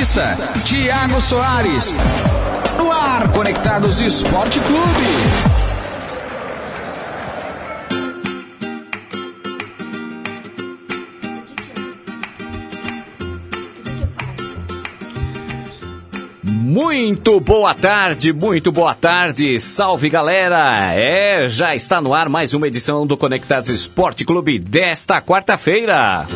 Batista, Tiago Soares. No ar, Conectados Esporte Clube. Muito boa tarde, muito boa tarde, salve galera! É, já está no ar mais uma edição do Conectados Esporte Clube desta quarta-feira.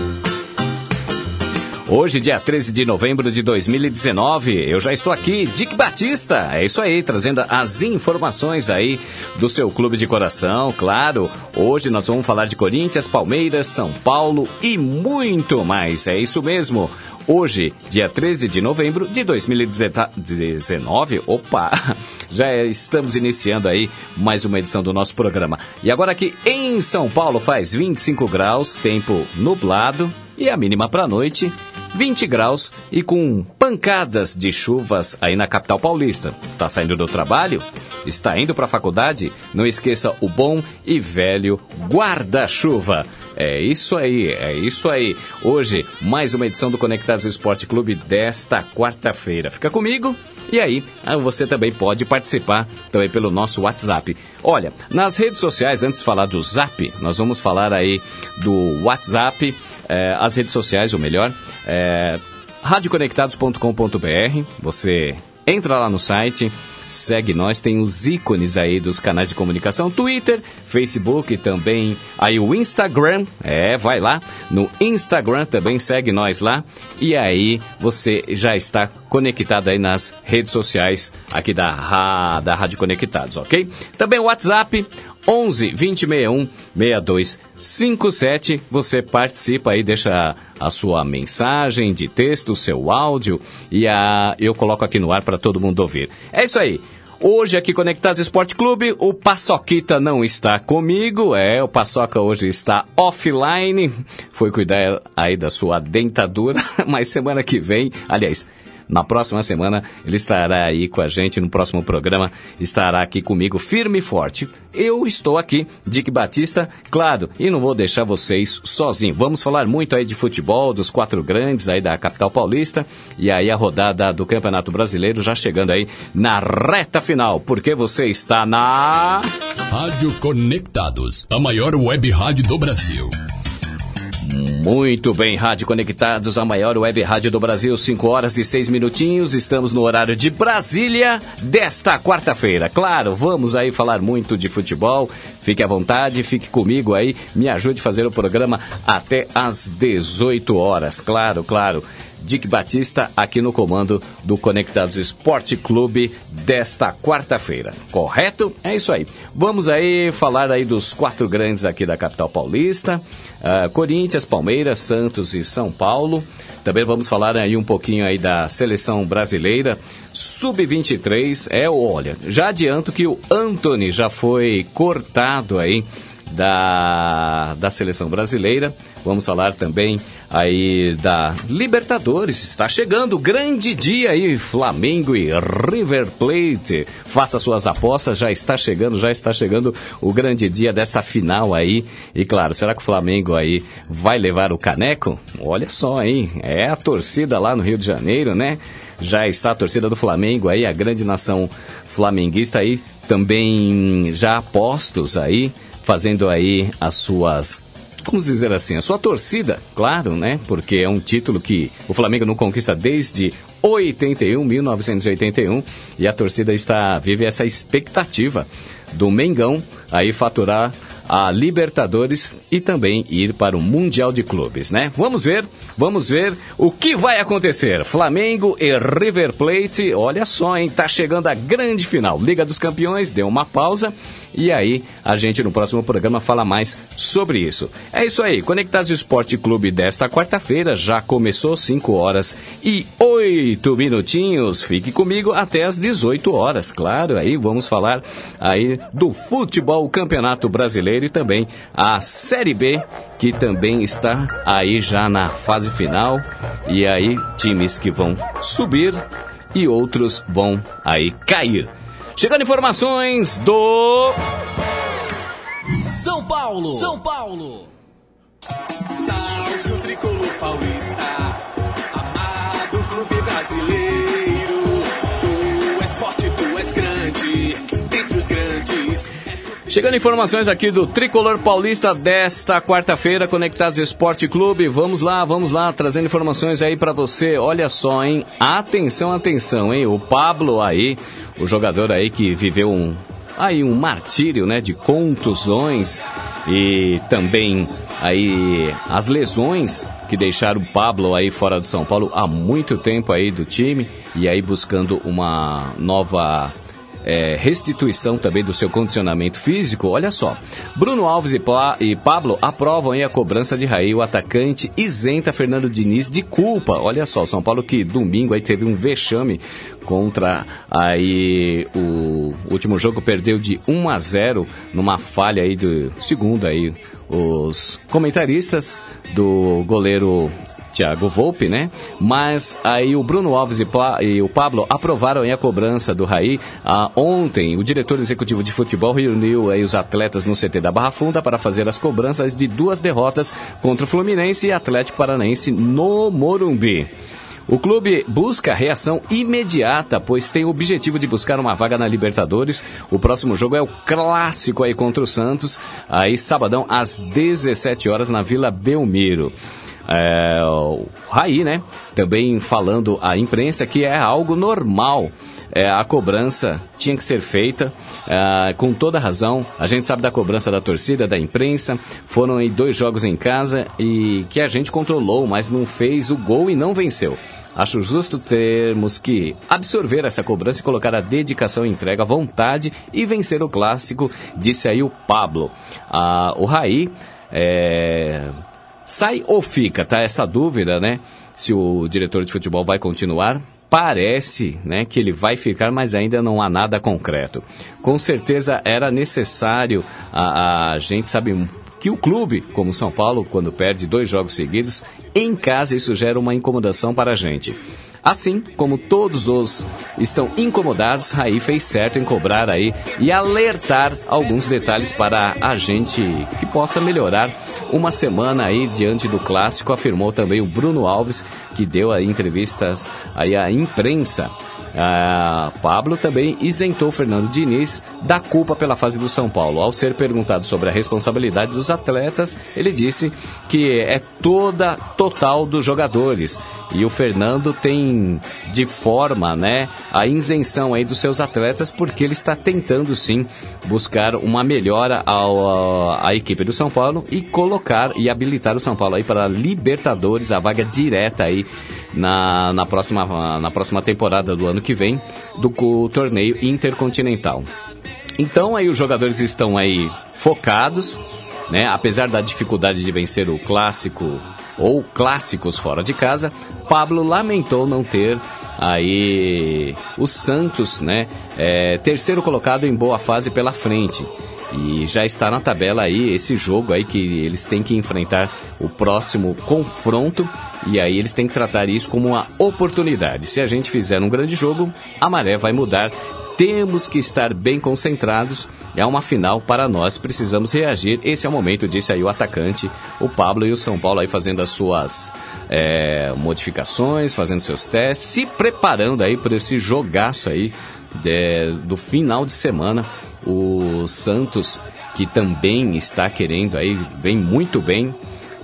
Hoje, dia 13 de novembro de 2019, eu já estou aqui, Dick Batista. É isso aí, trazendo as informações aí do seu clube de coração, claro. Hoje nós vamos falar de Corinthians, Palmeiras, São Paulo e muito mais. É isso mesmo. Hoje, dia 13 de novembro de 2019, opa, já estamos iniciando aí mais uma edição do nosso programa. E agora aqui em São Paulo faz 25 graus, tempo nublado e a mínima para a noite 20 graus e com pancadas de chuvas aí na capital paulista. Tá saindo do trabalho? Está indo para a faculdade? Não esqueça o bom e velho guarda-chuva. É isso aí, é isso aí. Hoje, mais uma edição do Conectados Esporte Clube desta quarta-feira. Fica comigo e aí, ah, você também pode participar também pelo nosso WhatsApp. Olha, nas redes sociais, antes de falar do Zap, nós vamos falar aí do WhatsApp, é, as redes sociais, ou melhor, é, radioconectados.com.br. Você entra lá no site, segue nós, tem os ícones aí dos canais de comunicação, Twitter, Facebook também, aí o Instagram, é, vai lá, no Instagram também segue nós lá, e aí você já está conectado aí nas redes sociais aqui da, da Rádio Conectados, ok? Também o WhatsApp, 11 2061 6257. Você participa aí, deixa a sua mensagem de texto, seu áudio e a, eu coloco aqui no ar para todo mundo ouvir. É isso aí. Hoje aqui Conectados Esporte Clube, o Paçoquita não está comigo, é, o Paçoca hoje está offline, foi cuidar aí da sua dentadura, mas semana que vem, aliás, na próxima semana ele estará aí com a gente no próximo programa, estará aqui comigo firme e forte. Eu estou aqui, Dick Batista, claro, e não vou deixar vocês sozinhos. Vamos falar muito aí de futebol, dos quatro grandes aí da capital paulista e aí a rodada do Campeonato Brasileiro já chegando aí na reta final, porque você está na Rádio Conectados, a maior web rádio do Brasil. Muito bem, Rádio Conectados, a maior web rádio do Brasil, 5 horas e 6 minutinhos. Estamos no horário de Brasília desta quarta-feira. Claro, vamos aí falar muito de futebol. Fique à vontade, fique comigo aí, me ajude a fazer o programa até às 18 horas. Claro, claro. Dick Batista aqui no comando do Conectados Esporte Clube desta quarta-feira. Correto? É isso aí. Vamos aí falar aí dos quatro grandes aqui da capital paulista: uh, Corinthians, Palmeiras, Santos e São Paulo. Também vamos falar aí um pouquinho aí da seleção brasileira sub-23. É, olha, já adianto que o Anthony já foi cortado aí da, da seleção brasileira. Vamos falar também aí da Libertadores. Está chegando o grande dia aí, Flamengo e River Plate. Faça suas apostas, já está chegando, já está chegando o grande dia desta final aí. E claro, será que o Flamengo aí vai levar o caneco? Olha só, hein? É a torcida lá no Rio de Janeiro, né? Já está a torcida do Flamengo aí, a grande nação flamenguista aí, também já postos aí fazendo aí as suas vamos dizer assim, a sua torcida, claro, né? Porque é um título que o Flamengo não conquista desde 81, 1981, e a torcida está vive essa expectativa do Mengão aí faturar a Libertadores e também ir para o Mundial de Clubes, né? Vamos ver, vamos ver o que vai acontecer. Flamengo e River Plate, olha só, hein? Tá chegando a grande final. Liga dos Campeões deu uma pausa e aí a gente no próximo programa fala mais sobre isso. É isso aí, Conectados Esporte Clube desta quarta-feira já começou 5 horas e 8 minutinhos. Fique comigo até as 18 horas, claro. Aí vamos falar aí do futebol Campeonato Brasileiro e também a Série B, que também está aí já na fase final. E aí, times que vão subir e outros vão aí cair. Chegando informações do. São Paulo! São Paulo! Salve o tricolor paulista, amado clube brasileiro Chegando informações aqui do Tricolor Paulista desta quarta-feira, Conectados Esporte Clube. Vamos lá, vamos lá, trazendo informações aí para você. Olha só, hein? Atenção, atenção, hein? O Pablo aí, o jogador aí que viveu um aí um martírio, né, de contusões e também aí as lesões que deixaram o Pablo aí fora do São Paulo há muito tempo aí do time e aí buscando uma nova é, restituição também do seu condicionamento físico, olha só. Bruno Alves e, e Pablo aprovam a cobrança de Raí, o atacante isenta Fernando Diniz de culpa. Olha só, São Paulo que domingo aí teve um vexame contra aí o último jogo perdeu de 1 a 0 numa falha aí do segundo aí os comentaristas do goleiro Thiago Volpe, né? Mas aí o Bruno Alves e, e o Pablo aprovaram a cobrança do Raí. Ah, ontem, o diretor executivo de futebol reuniu aí os atletas no CT da Barra Funda para fazer as cobranças de duas derrotas contra o Fluminense e Atlético Paranaense no Morumbi. O clube busca reação imediata, pois tem o objetivo de buscar uma vaga na Libertadores. O próximo jogo é o clássico aí contra o Santos, aí sabadão às 17 horas na Vila Belmiro. É, o Raí, né? Também falando à imprensa que é algo normal. É, a cobrança tinha que ser feita é, com toda razão. A gente sabe da cobrança da torcida, da imprensa. Foram aí dois jogos em casa e que a gente controlou, mas não fez o gol e não venceu. Acho justo termos que absorver essa cobrança e colocar a dedicação, entrega, a vontade e vencer o clássico, disse aí o Pablo. Ah, o Raí é, sai ou fica, tá? Essa dúvida, né? Se o diretor de futebol vai continuar. Parece né, que ele vai ficar, mas ainda não há nada concreto. Com certeza era necessário a, a gente sabe que o clube, como São Paulo, quando perde dois jogos seguidos, em casa isso gera uma incomodação para a gente. Assim como todos os estão incomodados, Raí fez certo em cobrar aí e alertar alguns detalhes para a gente que possa melhorar uma semana aí diante do clássico, afirmou também o Bruno Alves, que deu aí entrevistas aí à imprensa. Ah, Pablo também isentou Fernando Diniz da culpa pela fase do São Paulo. Ao ser perguntado sobre a responsabilidade dos atletas, ele disse que é toda total dos jogadores. E o Fernando tem de forma, né, a isenção aí dos seus atletas porque ele está tentando sim buscar uma melhora ao, à equipe do São Paulo e colocar e habilitar o São Paulo aí para Libertadores, a vaga direta aí na, na, próxima, na próxima temporada do ano que vem do torneio intercontinental. Então aí os jogadores estão aí focados, né? Apesar da dificuldade de vencer o clássico ou clássicos fora de casa, Pablo lamentou não ter aí o Santos, né? É, terceiro colocado em boa fase pela frente. E já está na tabela aí esse jogo aí que eles têm que enfrentar o próximo confronto e aí eles têm que tratar isso como uma oportunidade. Se a gente fizer um grande jogo, a maré vai mudar. Temos que estar bem concentrados. É uma final para nós, precisamos reagir. Esse é o momento, disse aí o atacante, o Pablo e o São Paulo aí fazendo as suas é, modificações, fazendo seus testes, se preparando aí por esse jogaço aí de, do final de semana o Santos, que também está querendo aí, vem muito bem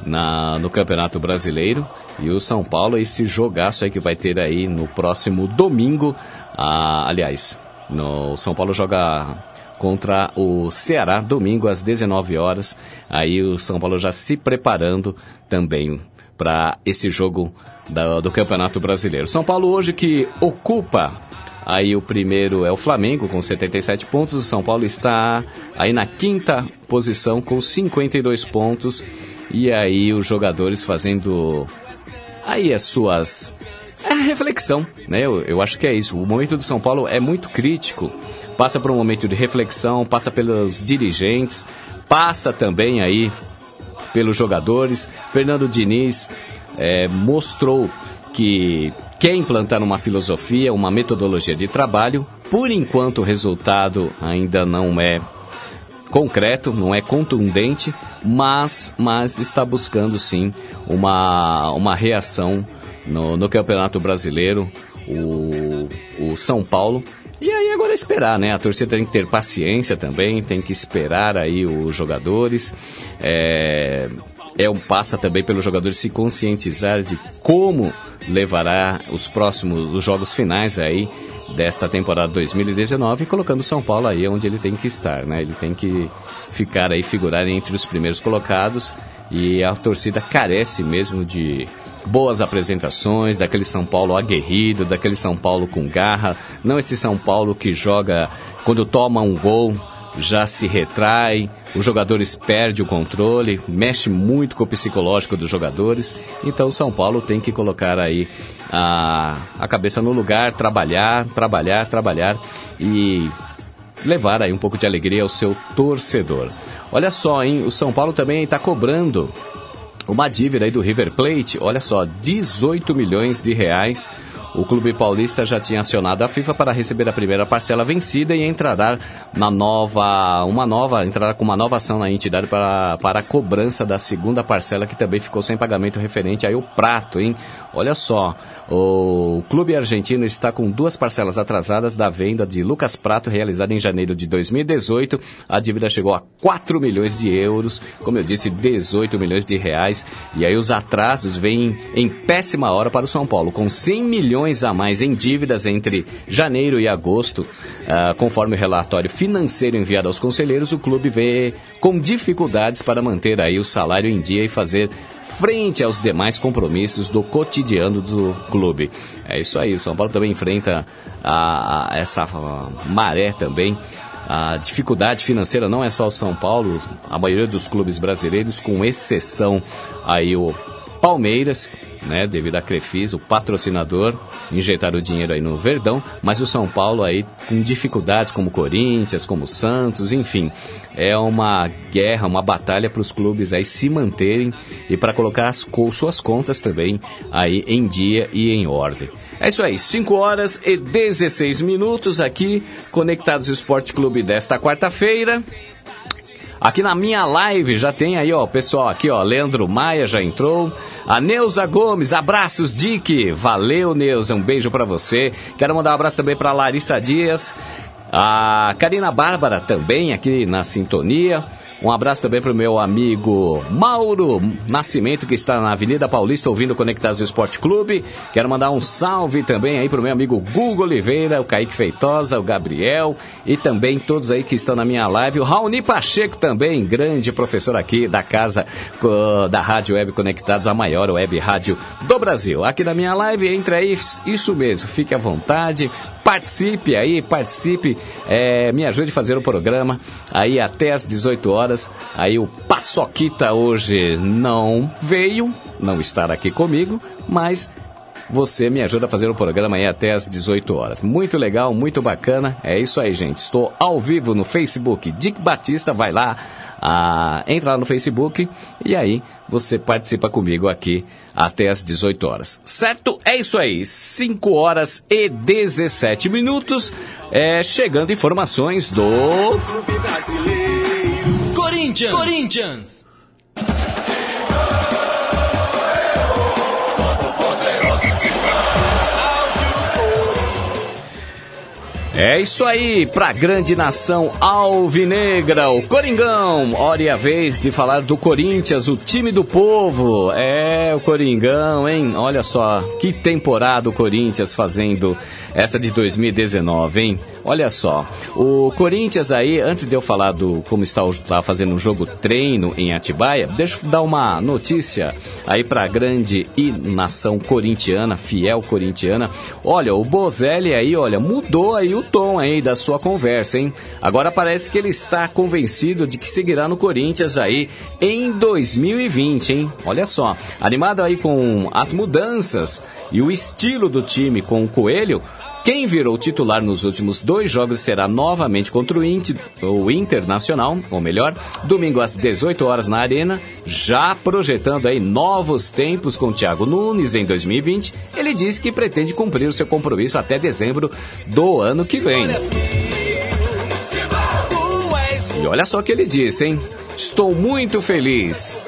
na, no Campeonato Brasileiro. E o São Paulo, esse jogaço aí que vai ter aí no próximo domingo. Ah, aliás, no São Paulo joga contra o Ceará, domingo às 19 horas. Aí o São Paulo já se preparando também para esse jogo da, do Campeonato Brasileiro. São Paulo hoje que ocupa Aí o primeiro é o Flamengo com 77 pontos. O São Paulo está aí na quinta posição com 52 pontos. E aí os jogadores fazendo aí as suas é reflexão, né? Eu, eu acho que é isso. O momento do São Paulo é muito crítico. Passa por um momento de reflexão, passa pelos dirigentes, passa também aí pelos jogadores. Fernando Diniz é, mostrou que quer implantar uma filosofia, uma metodologia de trabalho. Por enquanto, o resultado ainda não é concreto, não é contundente, mas, mas está buscando sim uma, uma reação no, no Campeonato Brasileiro, o, o São Paulo. E aí agora é esperar, né? A torcida tem que ter paciência também, tem que esperar aí os jogadores. É, é um passa também pelos jogadores se conscientizar de como levará os próximos os jogos finais aí desta temporada 2019, colocando São Paulo aí onde ele tem que estar, né? Ele tem que ficar aí figurar entre os primeiros colocados e a torcida carece mesmo de boas apresentações, daquele São Paulo aguerrido, daquele São Paulo com garra, não esse São Paulo que joga quando toma um gol já se retrai, os jogadores perdem o controle, mexe muito com o psicológico dos jogadores. Então o São Paulo tem que colocar aí a, a cabeça no lugar, trabalhar, trabalhar, trabalhar e levar aí um pouco de alegria ao seu torcedor. Olha só, hein? O São Paulo também está cobrando uma dívida aí do River Plate, olha só, 18 milhões de reais o clube paulista já tinha acionado a FIFA para receber a primeira parcela vencida e entrará na nova, uma nova, entrará com uma nova ação na entidade para, para a cobrança da segunda parcela que também ficou sem pagamento referente aí o prato, hein? Olha só, o clube argentino está com duas parcelas atrasadas da venda de Lucas Prato realizada em janeiro de 2018. A dívida chegou a 4 milhões de euros, como eu disse, 18 milhões de reais. E aí os atrasos vêm em péssima hora para o São Paulo, com 100 milhões milhões a mais em dívidas entre janeiro e agosto. Uh, conforme o relatório financeiro enviado aos conselheiros, o clube vê com dificuldades para manter aí o salário em dia e fazer frente aos demais compromissos do cotidiano do clube. É isso aí, o São Paulo também enfrenta a, a essa a maré também. A dificuldade financeira não é só o São Paulo, a maioria dos clubes brasileiros, com exceção aí o Palmeiras, né, devido à Crefisa, o patrocinador, injetaram o dinheiro aí no Verdão, mas o São Paulo aí com dificuldades como Corinthians, como Santos, enfim, é uma guerra, uma batalha para os clubes aí se manterem e para colocar as suas contas também aí em dia e em ordem. É isso aí, 5 horas e 16 minutos aqui, conectados Esporte Clube desta quarta-feira. Aqui na minha live já tem aí, ó, pessoal, aqui, ó, Leandro Maia já entrou. A Neuza Gomes, abraços, Dick. Valeu, Neuza, um beijo para você. Quero mandar um abraço também para Larissa Dias. A Karina Bárbara também aqui na sintonia. Um abraço também para o meu amigo Mauro Nascimento, que está na Avenida Paulista ouvindo Conectados Esporte Clube. Quero mandar um salve também aí para o meu amigo Google Oliveira, o Kaique Feitosa, o Gabriel e também todos aí que estão na minha live. O Raoni Pacheco também, grande professor aqui da casa da Rádio Web Conectados, a maior web rádio do Brasil. Aqui na minha live, entre aí, isso mesmo, fique à vontade, participe aí, participe, é, me ajude a fazer o programa aí até às 18 horas. Aí o Paçoquita hoje não veio, não estar aqui comigo, mas você me ajuda a fazer o programa aí até às 18 horas. Muito legal, muito bacana. É isso aí, gente. Estou ao vivo no Facebook. Dick Batista, vai lá, ah, entra lá no Facebook e aí você participa comigo aqui até às 18 horas. Certo? É isso aí. 5 horas e 17 minutos. É, chegando informações do. Corinthians! Corinthians! É isso aí, pra grande nação alvinegra, o Coringão. Hora e a vez de falar do Corinthians, o time do povo. É, o Coringão, hein? Olha só, que temporada o Corinthians fazendo essa de 2019, hein? Olha só, o Corinthians aí, antes de eu falar do como está, está fazendo um jogo treino em Atibaia, deixa eu dar uma notícia aí para a grande e nação corintiana, fiel corintiana. Olha, o Bozelli aí, olha, mudou aí o tom aí da sua conversa, hein? Agora parece que ele está convencido de que seguirá no Corinthians aí em 2020, hein? Olha só, animado aí com as mudanças e o estilo do time com o Coelho, quem virou titular nos últimos dois jogos será novamente contra o, Inter, o Internacional, ou melhor, domingo às 18 horas na Arena, já projetando aí novos tempos com Thiago Nunes em 2020. Ele disse que pretende cumprir o seu compromisso até dezembro do ano que vem. E olha só o que ele disse, hein? Estou muito feliz.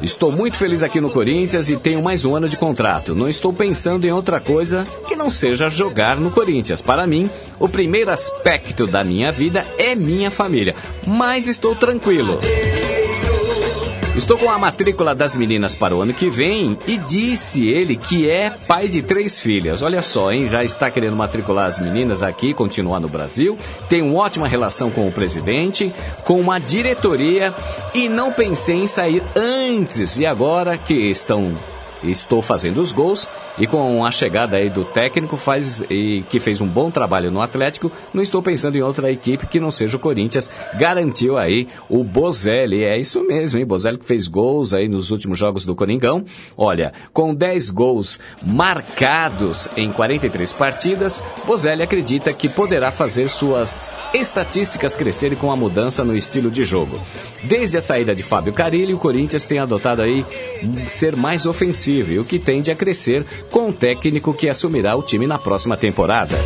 Estou muito feliz aqui no Corinthians e tenho mais um ano de contrato. Não estou pensando em outra coisa que não seja jogar no Corinthians. Para mim, o primeiro aspecto da minha vida é minha família, mas estou tranquilo. Estou com a matrícula das meninas para o ano que vem e disse ele que é pai de três filhas. Olha só, hein? Já está querendo matricular as meninas aqui, continuar no Brasil. Tem uma ótima relação com o presidente, com uma diretoria e não pensei em sair antes. E agora que estão estou fazendo os gols e com a chegada aí do técnico faz e que fez um bom trabalho no Atlético, não estou pensando em outra equipe que não seja o Corinthians. Garantiu aí o Bozelli, é isso mesmo, hein? Bozelli que fez gols aí nos últimos jogos do Coringão. Olha, com 10 gols marcados em 43 partidas, Bozelli acredita que poderá fazer suas estatísticas crescerem com a mudança no estilo de jogo. Desde a saída de Fábio Carilli, o Corinthians tem adotado aí ser mais ofensivo, o que tende a crescer com o técnico que assumirá o time na próxima temporada.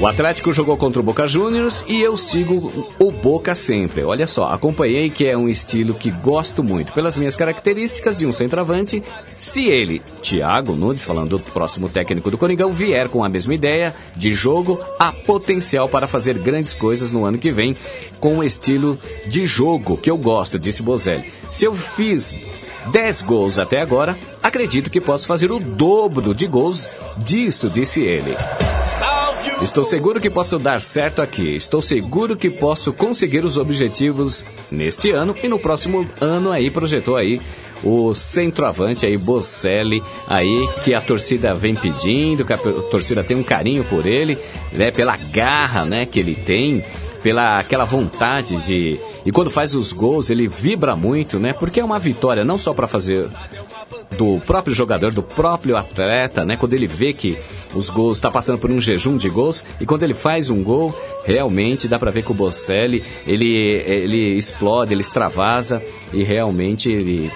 O Atlético jogou contra o Boca Juniors e eu sigo o Boca sempre. Olha só, acompanhei que é um estilo que gosto muito pelas minhas características de um centroavante. Se ele, Thiago Nunes, falando do próximo técnico do Coringão, vier com a mesma ideia de jogo, há potencial para fazer grandes coisas no ano que vem com o estilo de jogo que eu gosto, disse Bozelli. Se eu fiz 10 gols até agora, acredito que posso fazer o dobro de gols disso, disse ele. Salve Estou seguro que posso dar certo aqui. Estou seguro que posso conseguir os objetivos neste ano e no próximo ano aí projetou aí o centroavante aí Bocelli aí que a torcida vem pedindo, que a torcida tem um carinho por ele, né, pela garra, né, que ele tem, pela aquela vontade de e quando faz os gols ele vibra muito, né? Porque é uma vitória não só para fazer do próprio jogador, do próprio atleta, né? Quando ele vê que os gols está passando por um jejum de gols e quando ele faz um gol, realmente dá para ver que o Bocelli ele ele explode, ele extravasa e realmente ele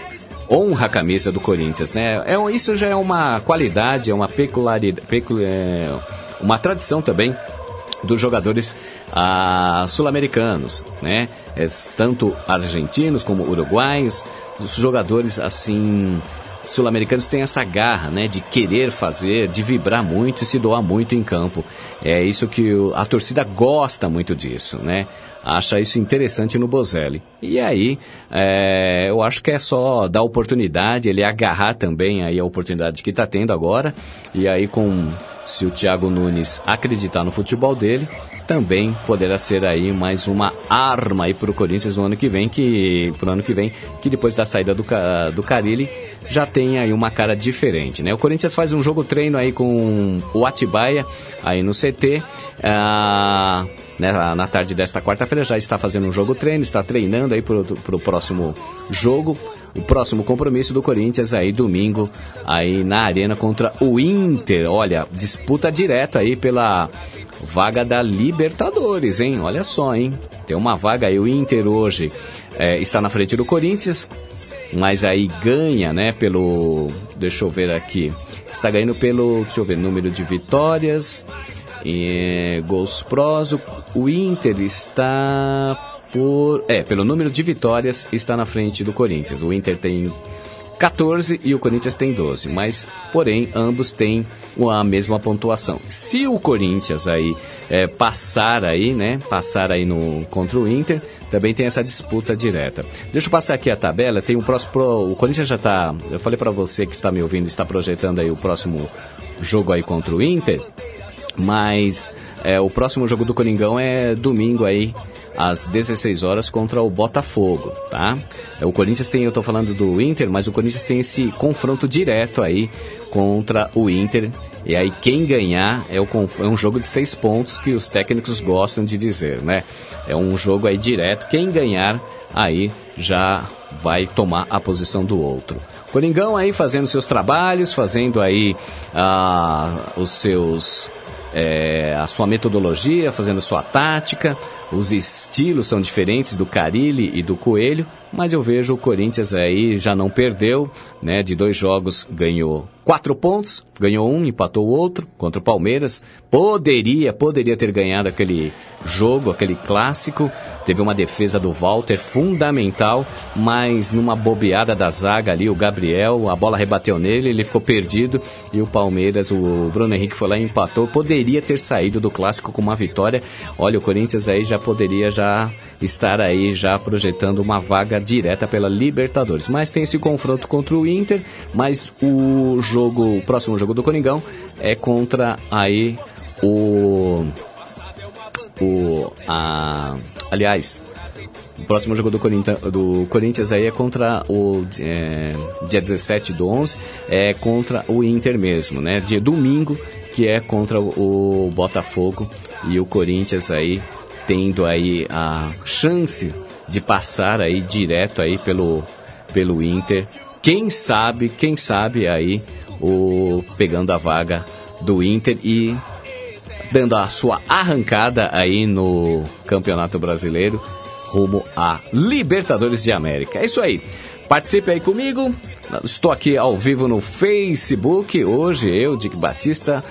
honra a camisa do Corinthians, né? É, isso já é uma qualidade, é uma peculiaridade, é, uma tradição também dos jogadores ah, sul-americanos, né? É, tanto argentinos como uruguaios, os jogadores assim sul-americanos têm essa garra, né, de querer fazer, de vibrar muito e se doar muito em campo. É isso que a torcida gosta muito disso, né? Acha isso interessante no Bozelli. E aí, é, eu acho que é só dar oportunidade, ele agarrar também aí a oportunidade que está tendo agora. E aí, com se o Thiago Nunes acreditar no futebol dele, também poderá ser aí mais uma arma aí para o Corinthians no ano que vem, que pro ano que vem, que depois da saída do, do Carilli já tem aí uma cara diferente, né? O Corinthians faz um jogo treino aí com o Atibaia aí no CT. ah, né, na tarde desta quarta-feira já está fazendo um jogo treino, está treinando aí para o próximo jogo. O próximo compromisso do Corinthians aí domingo aí na arena contra o Inter. Olha, disputa direta aí pela vaga da Libertadores, hein? Olha só, hein? Tem uma vaga aí. O Inter hoje é, está na frente do Corinthians, mas aí ganha, né? Pelo. Deixa eu ver aqui. Está ganhando pelo. Deixa eu ver, número de vitórias. E, gols prós. O, o Inter está por. É, pelo número de vitórias, está na frente do Corinthians. O Inter tem 14 e o Corinthians tem 12, mas porém ambos têm a mesma pontuação. Se o Corinthians aí é, passar aí, né, passar aí no contra o Inter, também tem essa disputa direta. Deixa eu passar aqui a tabela, tem o próximo pro- o Corinthians já está, eu falei para você que está me ouvindo, está projetando aí o próximo jogo aí contra o Inter, mas é, o próximo jogo do Coringão é domingo aí às 16 horas contra o Botafogo, tá? O Corinthians tem, eu tô falando do Inter, mas o Corinthians tem esse confronto direto aí contra o Inter. E aí quem ganhar é, o, é um jogo de seis pontos que os técnicos gostam de dizer, né? É um jogo aí direto. Quem ganhar aí já vai tomar a posição do outro. Coringão aí fazendo seus trabalhos, fazendo aí ah, os seus é, a sua metodologia, fazendo a sua tática. Os estilos são diferentes do Carilli e do Coelho, mas eu vejo o Corinthians aí já não perdeu, né? De dois jogos ganhou quatro pontos, ganhou um, empatou o outro contra o Palmeiras. Poderia, poderia ter ganhado aquele jogo, aquele clássico. Teve uma defesa do Walter fundamental, mas numa bobeada da zaga ali, o Gabriel, a bola rebateu nele, ele ficou perdido e o Palmeiras, o Bruno Henrique foi lá e empatou. Poderia ter saído do clássico com uma vitória. Olha, o Corinthians aí já poderia já estar aí já projetando uma vaga direta pela Libertadores. Mas tem esse confronto contra o Inter, mas o jogo, o próximo jogo do Coringão é contra aí o o a aliás o próximo jogo do Corinthians, do Corinthians aí é contra o é, dia 17 do 11, é contra o Inter mesmo, né? Dia domingo, que é contra o, Botafogo e o Corinthians aí tendo aí a chance de passar aí direto aí pelo pelo Inter. Quem sabe, quem sabe aí o pegando a vaga do Inter e dando a sua arrancada aí no Campeonato Brasileiro rumo a Libertadores de América. É isso aí. Participe aí comigo. Estou aqui ao vivo no Facebook. Hoje eu, Dick Batista,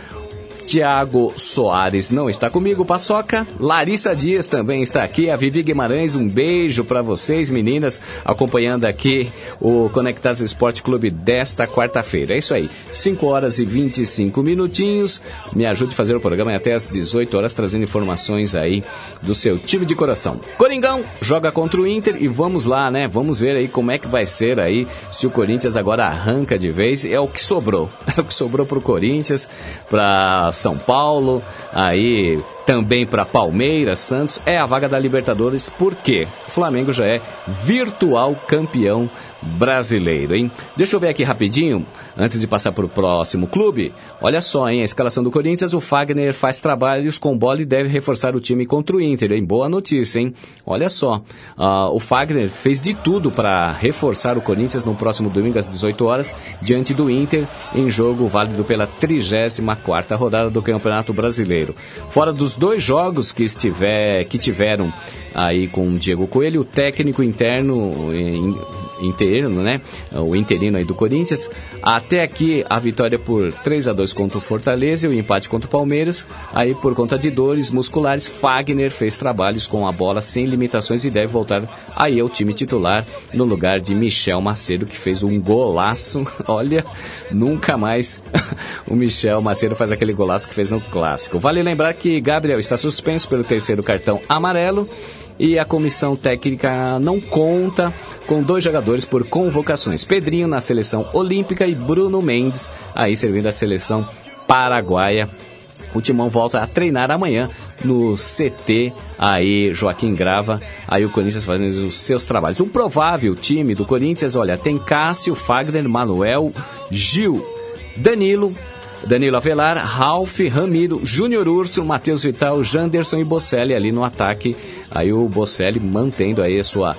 Tiago Soares não está comigo, Paçoca. Larissa Dias também está aqui. A Vivi Guimarães, um beijo para vocês, meninas, acompanhando aqui o Conectados Esporte Clube desta quarta-feira. É isso aí, 5 horas e 25 minutinhos. Me ajude a fazer o programa até às 18 horas, trazendo informações aí do seu time de coração. Coringão joga contra o Inter e vamos lá, né? Vamos ver aí como é que vai ser aí, se o Corinthians agora arranca de vez. É o que sobrou. É o que sobrou pro Corinthians, para são Paulo, aí também para Palmeiras, Santos, é a vaga da Libertadores, porque o Flamengo já é virtual campeão brasileiro, hein? Deixa eu ver aqui rapidinho, antes de passar para o próximo clube. Olha só, hein? A escalação do Corinthians, o Fagner faz trabalhos com bola e deve reforçar o time contra o Inter, hein? Boa notícia, hein? Olha só, uh, o Fagner fez de tudo para reforçar o Corinthians no próximo domingo às 18 horas, diante do Inter, em jogo válido pela 34ª rodada do Campeonato Brasileiro. Fora dos dois jogos que, estiver, que tiveram aí com o Diego Coelho, o técnico interno... Em, interino, né? O interino aí do Corinthians. Até aqui a vitória por 3 a 2 contra o Fortaleza e o empate contra o Palmeiras. Aí por conta de dores musculares, Fagner fez trabalhos com a bola sem limitações e deve voltar aí ao time titular no lugar de Michel Macedo que fez um golaço. Olha, nunca mais o Michel Macedo faz aquele golaço que fez no clássico. Vale lembrar que Gabriel está suspenso pelo terceiro cartão amarelo e a comissão técnica não conta com dois jogadores por convocações: Pedrinho na seleção olímpica e Bruno Mendes aí servindo a seleção paraguaia. O Timão volta a treinar amanhã no CT aí Joaquim Grava, aí o Corinthians fazendo os seus trabalhos. Um provável time do Corinthians, olha, tem Cássio, Fagner, Manuel, Gil, Danilo, Danilo Avelar, Ralf, Ramiro, Júnior Urso, Matheus Vital, Janderson e Bocelli ali no ataque. Aí o Bocelli mantendo aí a sua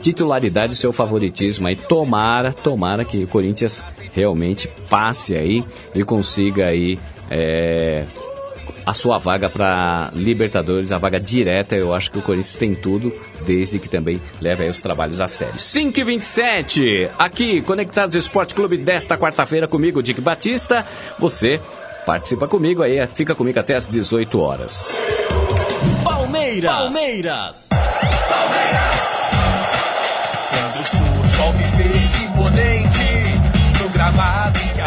titularidade, seu favoritismo aí. Tomara, tomara que o Corinthians realmente passe aí e consiga aí é, a sua vaga para Libertadores, a vaga direta. Eu acho que o Corinthians tem tudo, desde que também leve os trabalhos a sério. 5 e 27 aqui, Conectados Esporte Clube desta quarta-feira, comigo, Dick Batista. Você participa comigo aí, fica comigo até às 18 horas. Palmeiras! Palmeiras! Palmeiras! Quando surge o verde imponente, no gramado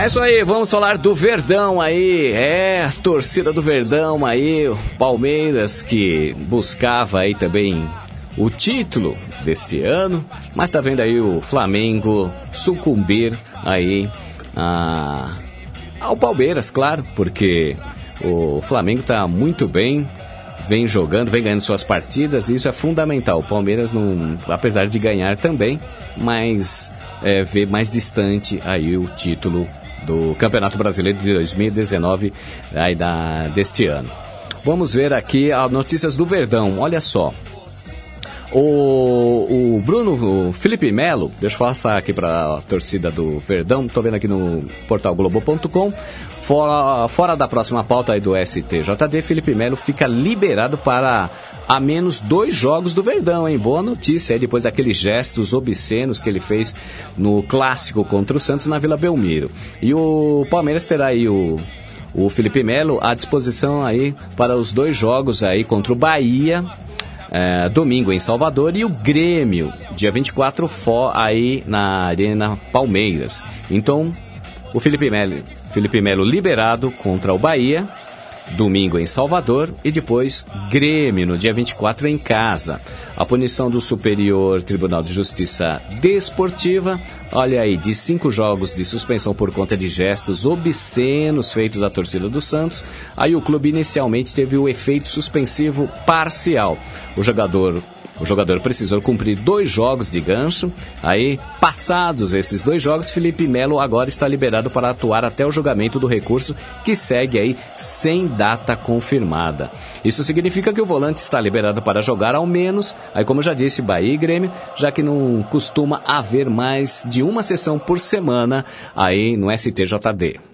é isso aí, vamos falar do Verdão aí. É, torcida do Verdão aí, Palmeiras que buscava aí também o título deste ano, mas tá vendo aí o Flamengo sucumbir aí a, ao Palmeiras, claro, porque o Flamengo tá muito bem, vem jogando, vem ganhando suas partidas, e isso é fundamental. O Palmeiras não, apesar de ganhar também, mas é, vê mais distante aí o título do Campeonato Brasileiro de 2019 aí da, deste ano. Vamos ver aqui as notícias do Verdão. Olha só. O, o Bruno o Felipe Melo, deixa eu passar aqui para a torcida do Verdão, estou vendo aqui no portal Globo.com. Fora, fora da próxima pauta aí do STJD, Felipe Melo fica liberado para a menos dois jogos do Verdão, hein? Boa notícia aí, depois daqueles gestos obscenos que ele fez no clássico contra o Santos na Vila Belmiro. E o Palmeiras terá aí o, o Felipe Melo à disposição aí para os dois jogos aí contra o Bahia. É, domingo em Salvador e o Grêmio, dia 24, for aí na Arena Palmeiras. Então, o Felipe Melo, Felipe Melo liberado contra o Bahia domingo em Salvador e depois Grêmio no dia 24 em casa. A punição do Superior Tribunal de Justiça Desportiva, olha aí, de cinco jogos de suspensão por conta de gestos obscenos feitos à torcida do Santos. Aí o clube inicialmente teve o efeito suspensivo parcial. O jogador o jogador precisou cumprir dois jogos de gancho. Aí, passados esses dois jogos, Felipe Melo agora está liberado para atuar até o julgamento do recurso, que segue aí sem data confirmada. Isso significa que o volante está liberado para jogar ao menos, aí como já disse, Bahia e Grêmio, já que não costuma haver mais de uma sessão por semana aí no STJD.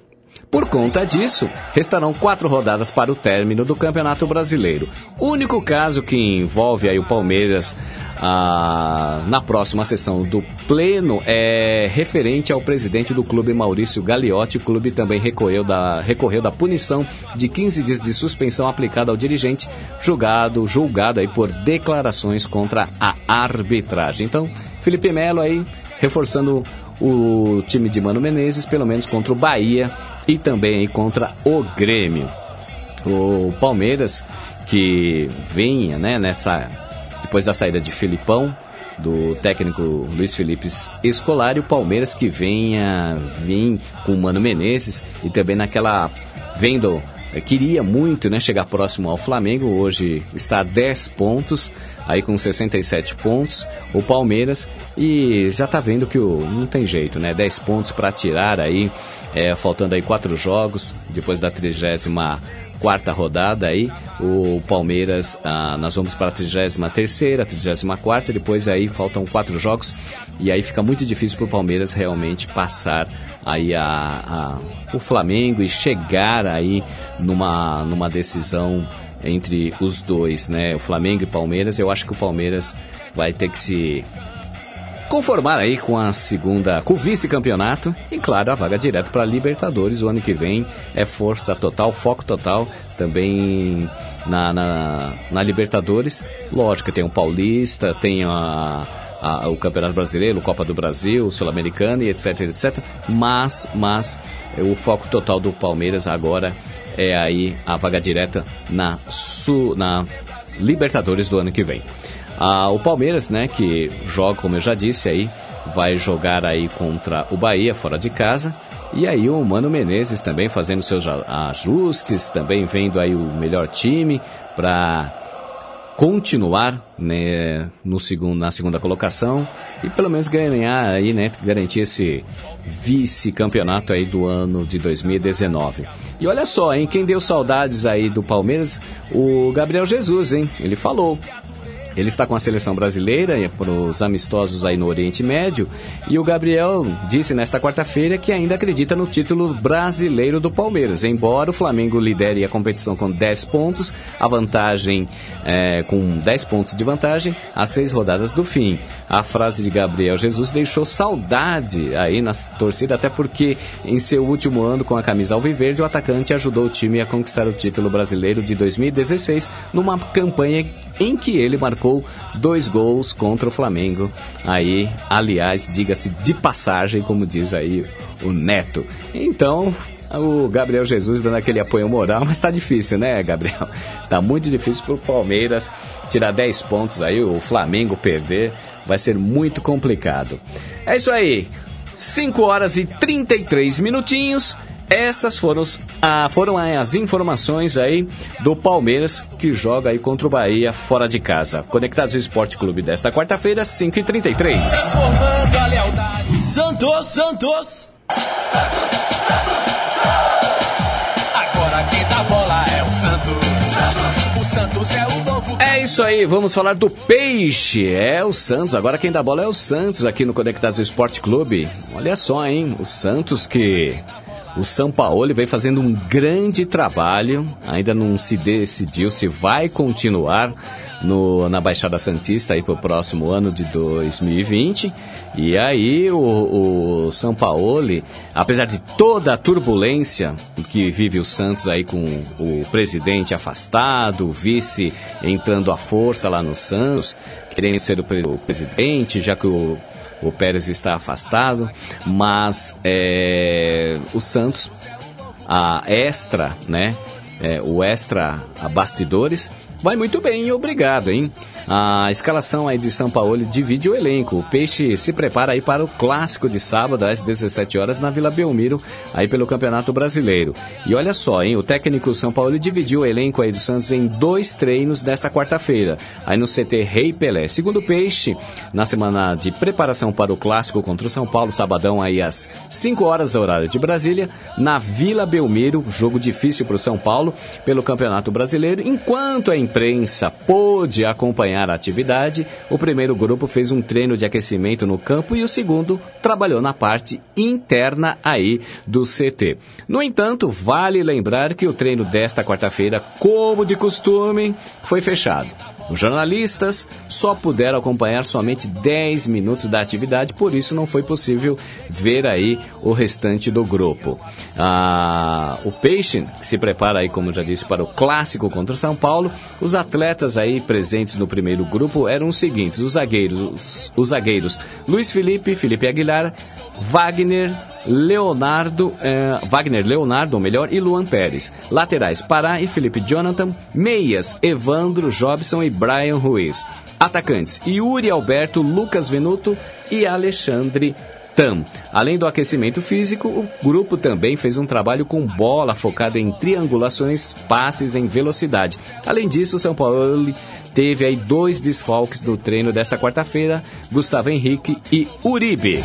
Por conta disso, restarão quatro rodadas para o término do Campeonato Brasileiro. O único caso que envolve aí o Palmeiras ah, na próxima sessão do Pleno é referente ao presidente do clube, Maurício Gagliotti. O clube também recorreu da, recorreu da punição de 15 dias de suspensão aplicada ao dirigente, julgado, julgado aí por declarações contra a arbitragem. Então, Felipe Melo aí reforçando o time de Mano Menezes, pelo menos contra o Bahia e também contra o Grêmio. O Palmeiras que vinha, né, nessa depois da saída de Filipão, do técnico Luiz Felipe Escolari, o Palmeiras que venha vim com o Mano Menezes e também naquela vendo eh, queria muito né, chegar próximo ao Flamengo, hoje está a 10 pontos, aí com 67 pontos, o Palmeiras, e já está vendo que o, não tem jeito, né? 10 pontos para tirar aí é, faltando aí quatro jogos, depois da 34 quarta rodada aí, o Palmeiras, ah, nós vamos para a 33 terceira, 34 quarta, depois aí faltam quatro jogos, e aí fica muito difícil para o Palmeiras realmente passar aí a, a, o Flamengo e chegar aí numa, numa decisão entre os dois, né? O Flamengo e Palmeiras, eu acho que o Palmeiras vai ter que se conformar aí com a segunda, com o vice-campeonato e, claro, a vaga direto para Libertadores. O ano que vem é força total, foco total também na, na, na Libertadores. Lógico, tem o Paulista, tem a, a, o Campeonato Brasileiro, Copa do Brasil, Sul-Americana e etc, etc. Mas, mas o foco total do Palmeiras agora é aí a vaga direta na, Su, na Libertadores do ano que vem. Ah, o Palmeiras, né, que joga, como eu já disse aí, vai jogar aí contra o Bahia fora de casa. E aí o Mano Menezes também fazendo seus ajustes, também vendo aí o melhor time para continuar né, no segundo, na segunda colocação e pelo menos ganhar aí, né, garantir esse vice-campeonato aí do ano de 2019. E olha só, hein, quem deu saudades aí do Palmeiras, o Gabriel Jesus, hein? Ele falou ele está com a seleção brasileira para os amistosos aí no Oriente Médio e o Gabriel disse nesta quarta-feira que ainda acredita no título brasileiro do Palmeiras. Embora o Flamengo lidere a competição com 10 pontos, a vantagem é, com 10 pontos de vantagem às seis rodadas do fim. A frase de Gabriel Jesus deixou saudade aí na torcida, até porque em seu último ano com a camisa alviverde, o atacante ajudou o time a conquistar o título brasileiro de 2016 numa campanha em que ele marcou dois gols contra o Flamengo. Aí, aliás, diga-se de passagem, como diz aí o Neto. Então, o Gabriel Jesus dando aquele apoio moral, mas tá difícil, né, Gabriel? Tá muito difícil pro Palmeiras tirar 10 pontos aí, o Flamengo perder, vai ser muito complicado. É isso aí. 5 horas e 33 minutinhos. Essas foram, ah, foram as informações aí do Palmeiras que joga aí contra o Bahia fora de casa. Conectados ao Esporte Clube desta quarta-feira, 5h33. Santos, Santos! Agora quem dá bola é o Santos. O Santos é o novo. É isso aí, vamos falar do Peixe. É o Santos, agora quem dá bola é o Santos aqui no Conectados ao Esporte Clube. Olha só, hein? O Santos que O São Paulo vem fazendo um grande trabalho, ainda não se decidiu se vai continuar no, na Baixada Santista para o próximo ano de 2020. E aí o, o São Paulo, apesar de toda a turbulência que vive o Santos aí com o presidente afastado, o vice entrando à força lá no Santos, querendo ser o presidente, já que o o Pérez está afastado, mas é, o Santos, a extra, né? É, o extra a bastidores vai muito bem, obrigado, hein? A escalação aí de São Paulo divide o elenco. O Peixe se prepara aí para o clássico de sábado às 17 horas na Vila Belmiro, aí pelo Campeonato Brasileiro. E olha só, hein, o técnico São Paulo dividiu o elenco aí do Santos em dois treinos nesta quarta-feira, aí no CT Rei Pelé. Segundo o Peixe, na semana de preparação para o clássico contra o São Paulo, sabadão aí às 5 horas horário de Brasília, na Vila Belmiro, jogo difícil para o São Paulo pelo Campeonato Brasileiro, enquanto a imprensa pôde acompanhar acompanhar a atividade, o primeiro grupo fez um treino de aquecimento no campo e o segundo trabalhou na parte interna aí do CT. No entanto, vale lembrar que o treino desta quarta-feira, como de costume, foi fechado. Os jornalistas só puderam acompanhar somente 10 minutos da atividade, por isso não foi possível ver aí o restante do grupo. Ah, o Peixe, que se prepara aí, como já disse, para o clássico contra o São Paulo, os atletas aí presentes no primeiro grupo eram os seguintes: os zagueiros, os zagueiros Luiz Felipe, Felipe Aguilar, Wagner, Leonardo, eh, Wagner Leonardo, ou melhor, e Luan Pérez. Laterais, Pará e Felipe Jonathan. Meias, Evandro, Jobson e Brian Ruiz. Atacantes, Yuri Alberto, Lucas Venuto e Alexandre Tam. Além do aquecimento físico, o grupo também fez um trabalho com bola focado em triangulações, passes em velocidade. Além disso, o São Paulo teve aí dois desfalques no treino desta quarta-feira, Gustavo Henrique e Uribe.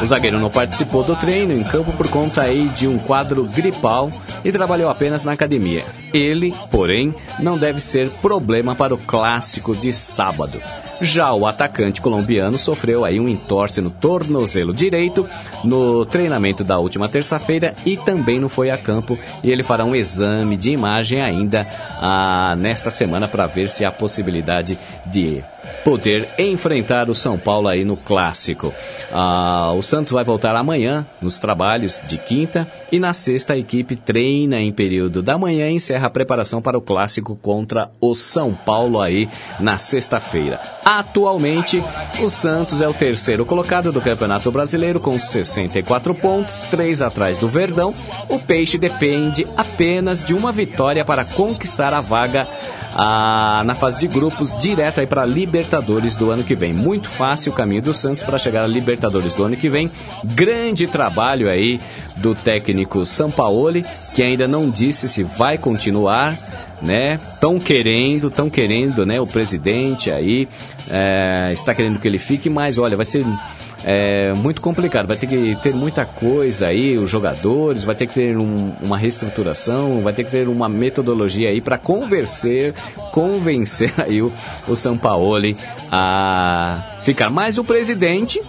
O zagueiro não participou do treino em campo por conta aí de um quadro gripal e trabalhou apenas na academia. Ele, porém, não deve ser problema para o clássico de sábado. Já o atacante colombiano sofreu aí um entorse no tornozelo direito no treinamento da última terça-feira e também não foi a campo e ele fará um exame de imagem ainda ah, nesta semana para ver se há possibilidade de poder enfrentar o São Paulo aí no clássico. Ah, o Santos vai voltar amanhã nos trabalhos de quinta e na sexta a equipe treina em período da manhã e encerra a preparação para o clássico contra o São Paulo aí na sexta-feira. Atualmente, o Santos é o terceiro colocado do Campeonato Brasileiro com 64 pontos, três atrás do Verdão. O Peixe depende apenas de uma vitória para conquistar a vaga ah, na fase de grupos, direto aí para Libertadores do ano que vem. Muito fácil o caminho do Santos para chegar a Libertadores do ano que vem. Grande trabalho aí do técnico Sampaoli, que ainda não disse se vai continuar né? Estão querendo, estão querendo, né? O presidente aí é, está querendo que ele fique, mas olha, vai ser é muito complicado. Vai ter que ter muita coisa aí, os jogadores, vai ter que ter um, uma reestruturação, vai ter que ter uma metodologia aí para convencer, convencer aí o, o Sampaoli a ficar. Mas o presidente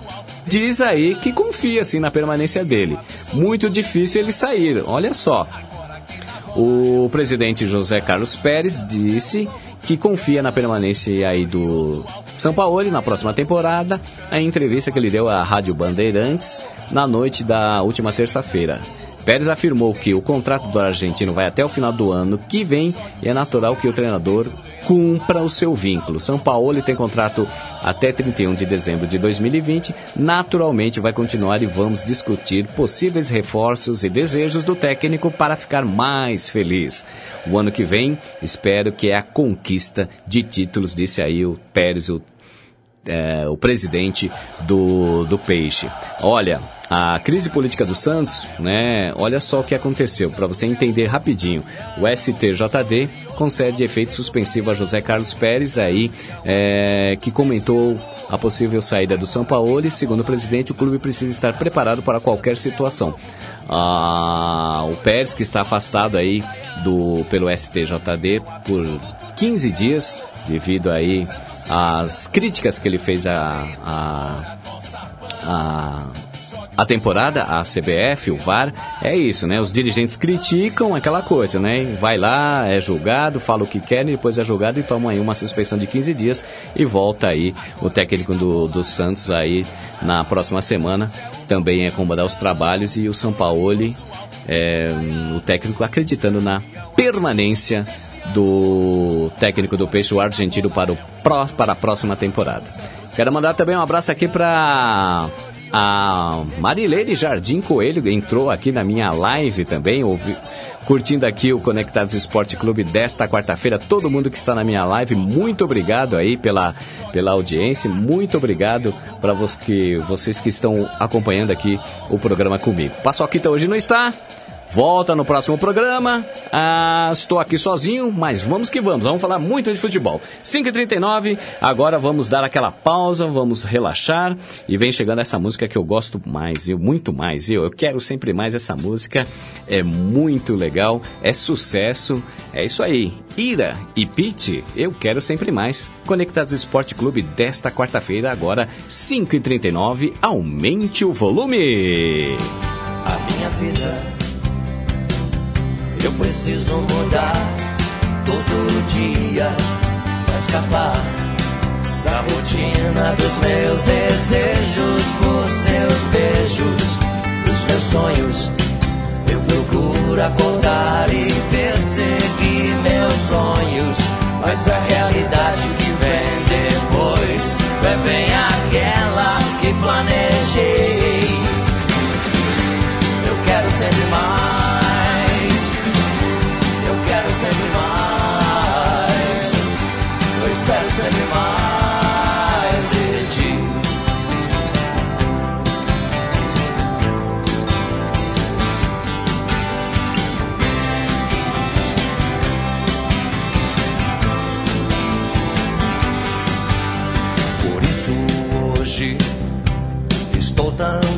diz aí que confia assim na permanência dele. Muito difícil ele sair. Olha só. O presidente José Carlos Pérez disse que confia na permanência aí do São Paulo na próxima temporada, a entrevista que ele deu à Rádio Bandeirantes na noite da última terça-feira. Pérez afirmou que o contrato do argentino vai até o final do ano que vem e é natural que o treinador cumpra o seu vínculo. São Paulo tem contrato até 31 de dezembro de 2020. Naturalmente vai continuar e vamos discutir possíveis reforços e desejos do técnico para ficar mais feliz. O ano que vem, espero que é a conquista de títulos, disse aí o Pérez, o, é, o presidente do, do Peixe. Olha, a crise política do Santos, né? Olha só o que aconteceu, para você entender rapidinho. O STJD concede efeito suspensivo a José Carlos Pérez, aí, é, que comentou a possível saída do São Paulo e, segundo o presidente, o clube precisa estar preparado para qualquer situação. Ah, o Pérez, que está afastado aí do, pelo STJD por 15 dias, devido aí às críticas que ele fez a, a, a a temporada, a CBF, o VAR, é isso, né? Os dirigentes criticam aquela coisa, né? Vai lá, é julgado, fala o que quer, e depois é julgado e toma aí uma suspensão de 15 dias e volta aí o técnico do, do Santos aí na próxima semana. Também é comandar os trabalhos e o São Paulo, é, o técnico acreditando na permanência do técnico do Peixe, o argentino, para, o pró, para a próxima temporada. Quero mandar também um abraço aqui para a Marilene Jardim Coelho, entrou aqui na minha live também, ouvi, curtindo aqui o Conectados Esporte Clube desta quarta-feira. Todo mundo que está na minha live, muito obrigado aí pela, pela audiência, muito obrigado para vos, que, vocês que estão acompanhando aqui o programa comigo. Paçoquita hoje não está, Volta no próximo programa. Ah, estou aqui sozinho, mas vamos que vamos. Vamos falar muito de futebol. 5h39, agora vamos dar aquela pausa, vamos relaxar. E vem chegando essa música que eu gosto mais, viu? Muito mais, viu? Eu quero sempre mais essa música. É muito legal, é sucesso. É isso aí. Ira e Pete, eu quero sempre mais. Conectados Esporte Clube desta quarta-feira, agora 5h39. Aumente o volume. A minha vida eu preciso mudar todo dia pra escapar da rotina dos meus desejos, por seus beijos, dos meus sonhos. Eu procuro acordar e perseguir meus sonhos, mas a realidade que vem depois é bem aquela que planejei. Eu quero sempre mais. Estou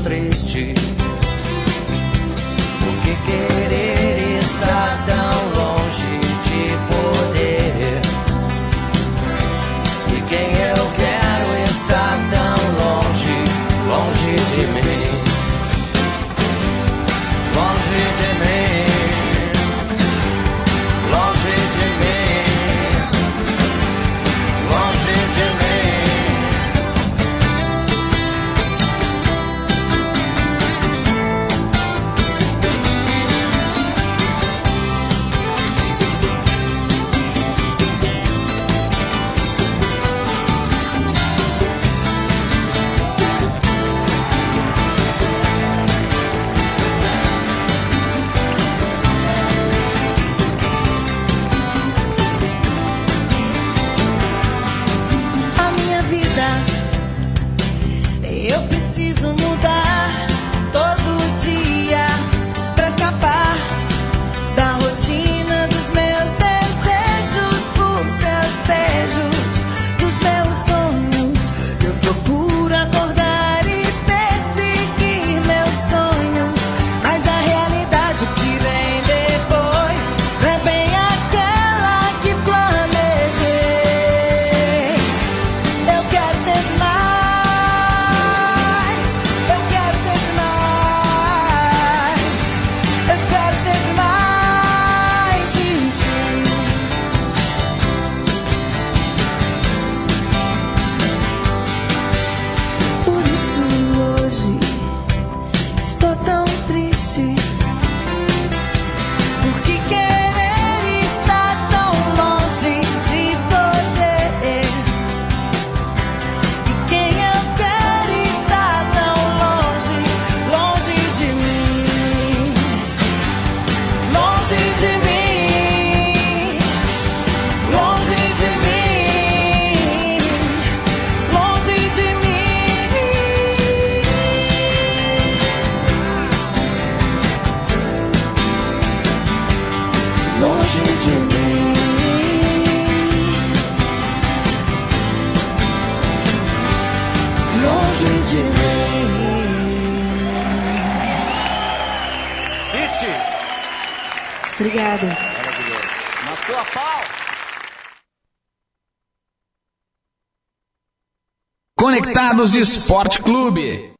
Conectados Esporte Clube.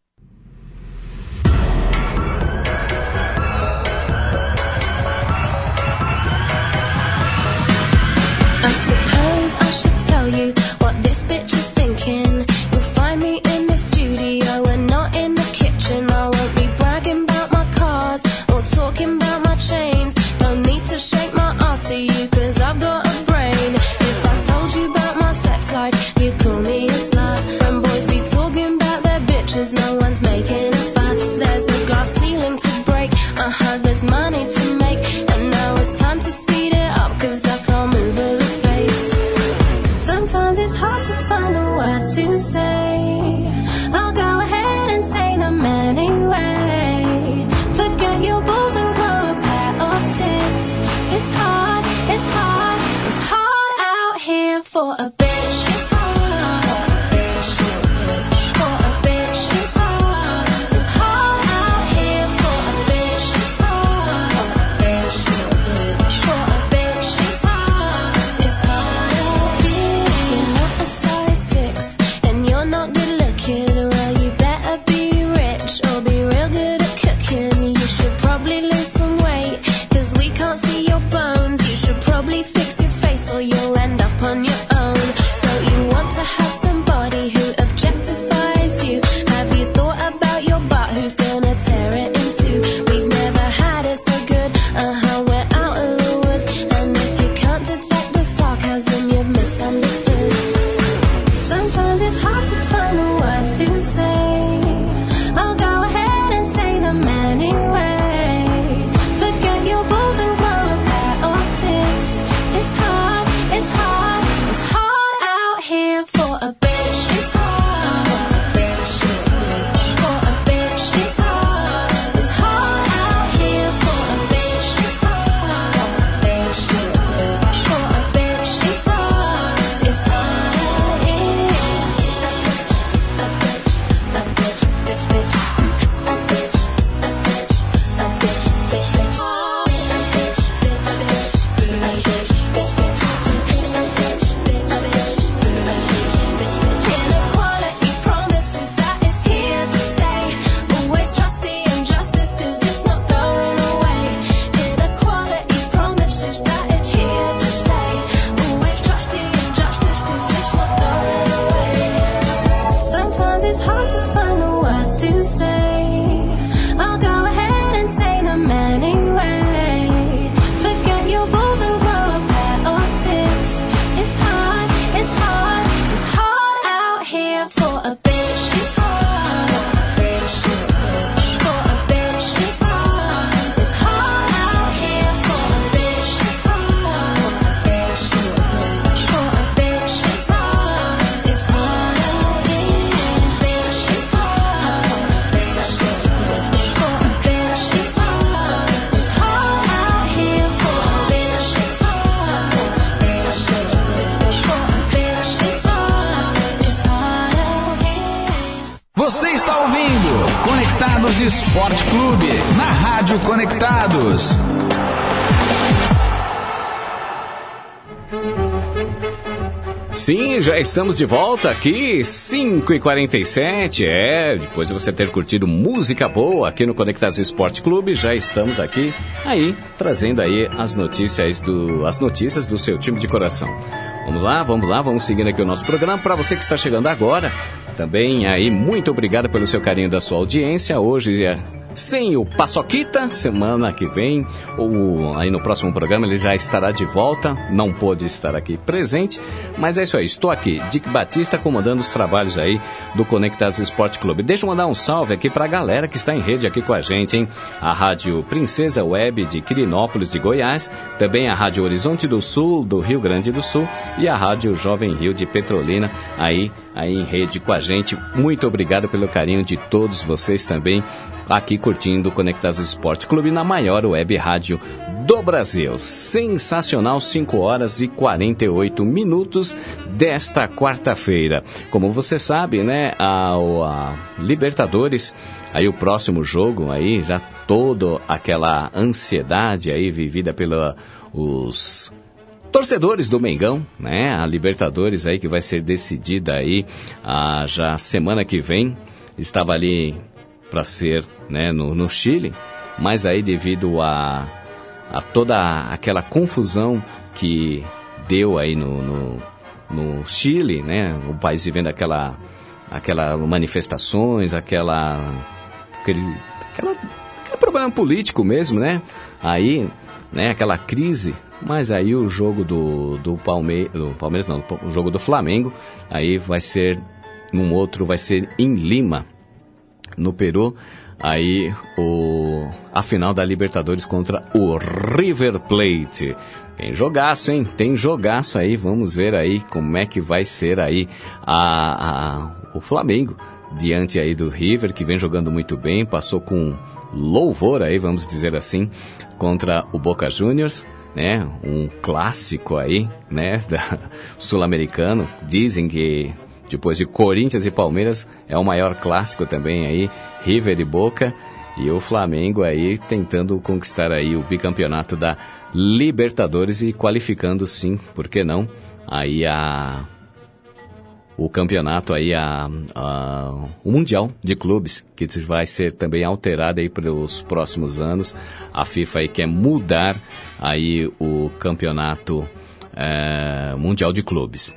For a bitch, Sim, já estamos de volta aqui, 5h47. É, depois de você ter curtido música boa aqui no Conectados Esporte Clube, já estamos aqui aí trazendo aí as notícias do as notícias do seu time de coração. Vamos lá, vamos lá, vamos seguindo aqui o nosso programa. Para você que está chegando agora, também aí muito obrigado pelo seu carinho da sua audiência. Hoje é sem o Paçoquita, semana que vem, ou aí no próximo programa ele já estará de volta, não pôde estar aqui presente, mas é isso aí, estou aqui, Dick Batista comandando os trabalhos aí do Conectados Esporte Clube. Deixa eu mandar um salve aqui pra galera que está em rede aqui com a gente, hein? A Rádio Princesa Web de Quirinópolis de Goiás, também a Rádio Horizonte do Sul do Rio Grande do Sul e a Rádio Jovem Rio de Petrolina aí aí em rede com a gente. Muito obrigado pelo carinho de todos vocês também aqui curtindo o Conectados Esporte Clube na maior web rádio do Brasil. Sensacional, 5 horas e 48 minutos desta quarta-feira. Como você sabe, né, a, a Libertadores, aí o próximo jogo aí já toda aquela ansiedade aí vivida pelos torcedores do Mengão, né? A Libertadores aí que vai ser decidida aí ah, já semana que vem. Estava ali para ser né, no, no Chile, mas aí devido a, a toda aquela confusão que deu aí no, no, no Chile, né? O país vivendo aquela, aquela manifestações, aquela, aquele, aquela, aquele problema político mesmo, né? Aí, né? Aquela crise mas aí o jogo do, do Palmeiras, do Palmeiras não, o jogo do Flamengo, aí vai ser num outro, vai ser em Lima, no Peru. Aí o a final da Libertadores contra o River Plate. Tem jogaço, hein? Tem jogaço aí. Vamos ver aí como é que vai ser aí a, a, o Flamengo diante aí do River, que vem jogando muito bem, passou com louvor aí, vamos dizer assim, contra o Boca Juniors né? Um clássico aí, né? Da sul-americano. Dizem que depois de Corinthians e Palmeiras é o maior clássico também aí, River e Boca. E o Flamengo aí tentando conquistar aí o bicampeonato da Libertadores e qualificando sim, por que não? Aí a o campeonato aí a, a- o mundial de clubes que vai ser também alterado aí para os próximos anos. A FIFA aí quer mudar aí o campeonato eh, mundial de clubes.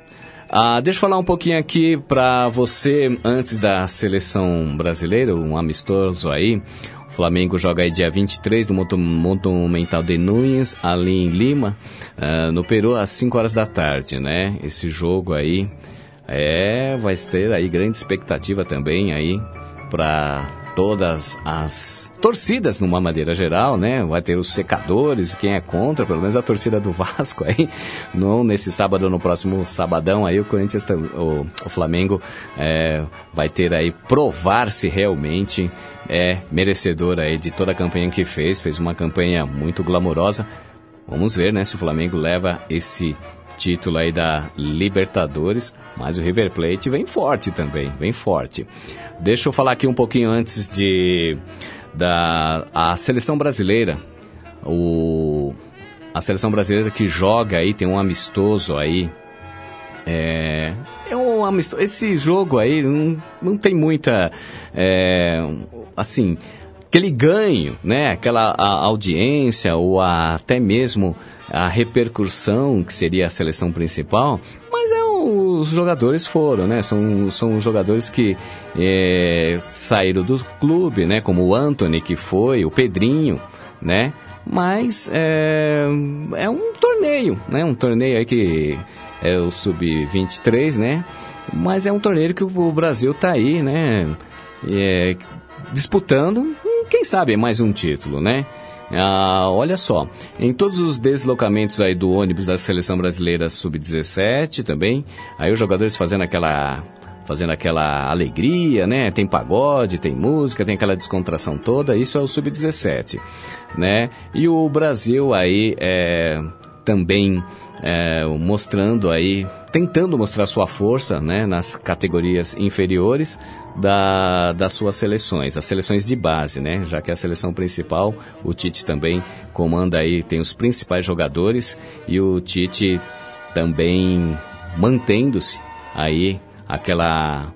Ah, deixa eu falar um pouquinho aqui para você antes da seleção brasileira, um amistoso aí. O Flamengo joga aí dia 23 no Monumental de Núñez, ali em Lima, ah, no Peru, às 5 horas da tarde, né? Esse jogo aí é, vai ter aí grande expectativa também aí para todas as torcidas numa maneira geral, né? Vai ter os secadores, quem é contra, pelo menos a torcida do Vasco aí, não nesse sábado, no próximo sabadão aí o Corinthians, o, o Flamengo é, vai ter aí provar se realmente é merecedor aí de toda a campanha que fez, fez uma campanha muito glamourosa. Vamos ver, né, se o Flamengo leva esse título aí da Libertadores, mas o River Plate vem forte também, vem forte. Deixa eu falar aqui um pouquinho antes de da a seleção brasileira, o a seleção brasileira que joga aí tem um amistoso aí é, é um amistoso. Esse jogo aí não, não tem muita. é, assim. Aquele ganho, né? Aquela audiência ou a- até mesmo a repercussão que seria a seleção principal. Mas é um- os jogadores foram, né? São, são jogadores que é, saíram do clube, né? Como o Anthony, que foi, o Pedrinho, né? Mas é, é um torneio, né? Um torneio aí que é o Sub-23, né? Mas é um torneio que o Brasil tá aí, né? É, disputando quem sabe mais um título, né? Ah, olha só, em todos os deslocamentos aí do ônibus da seleção brasileira sub-17 também, aí os jogadores fazendo aquela fazendo aquela alegria, né? Tem pagode, tem música, tem aquela descontração toda. Isso é o sub-17, né? E o Brasil aí é, também é, mostrando aí, tentando mostrar sua força, né? Nas categorias inferiores da, das suas seleções, as seleções de base, né? Já que a seleção principal, o Tite também comanda aí, tem os principais jogadores e o Tite também mantendo-se aí aquela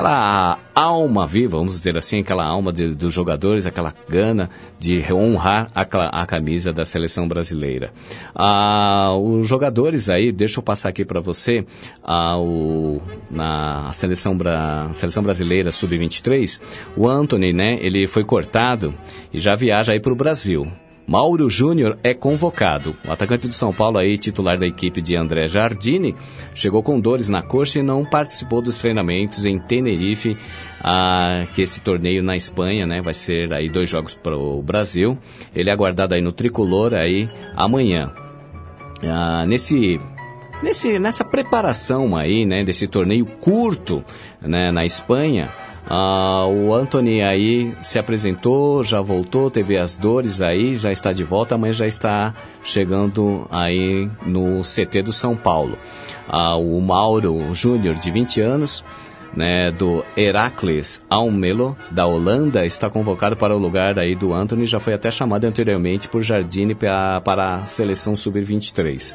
aquela alma viva, vamos dizer assim, aquela alma de- dos jogadores, aquela gana de honrar a, a camisa da seleção brasileira. Ah, os jogadores aí, deixa eu passar aqui para você, ah, o- na seleção, bra, seleção brasileira sub-23, o Anthony, né, ele foi cortado e já viaja aí para o Brasil. Mauro Júnior é convocado. O atacante do São Paulo aí, titular da equipe de André Jardine, chegou com dores na coxa e não participou dos treinamentos em Tenerife, ah, que esse torneio na Espanha, né, vai ser aí dois jogos para o Brasil. Ele é aguardado aí no tricolor aí amanhã. Ah, nesse nesse nessa preparação aí, né, desse torneio curto, né, na Espanha, ah, o Anthony aí se apresentou, já voltou, teve as dores aí, já está de volta, mas já está chegando aí no CT do São Paulo. Ah, o Mauro Júnior, de 20 anos, né, do Heracles Almelo, da Holanda, está convocado para o lugar aí do Anthony, já foi até chamado anteriormente por Jardine para a seleção sub-23.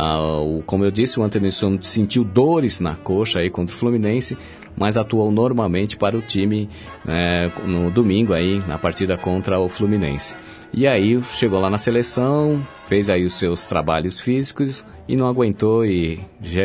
Ah, o- como eu disse, o Anthony Son sentiu dores na coxa aí contra o Fluminense, mas atuou normalmente para o time né, no domingo aí, na partida contra o Fluminense. E aí chegou lá na seleção, fez aí os seus trabalhos físicos e não aguentou e já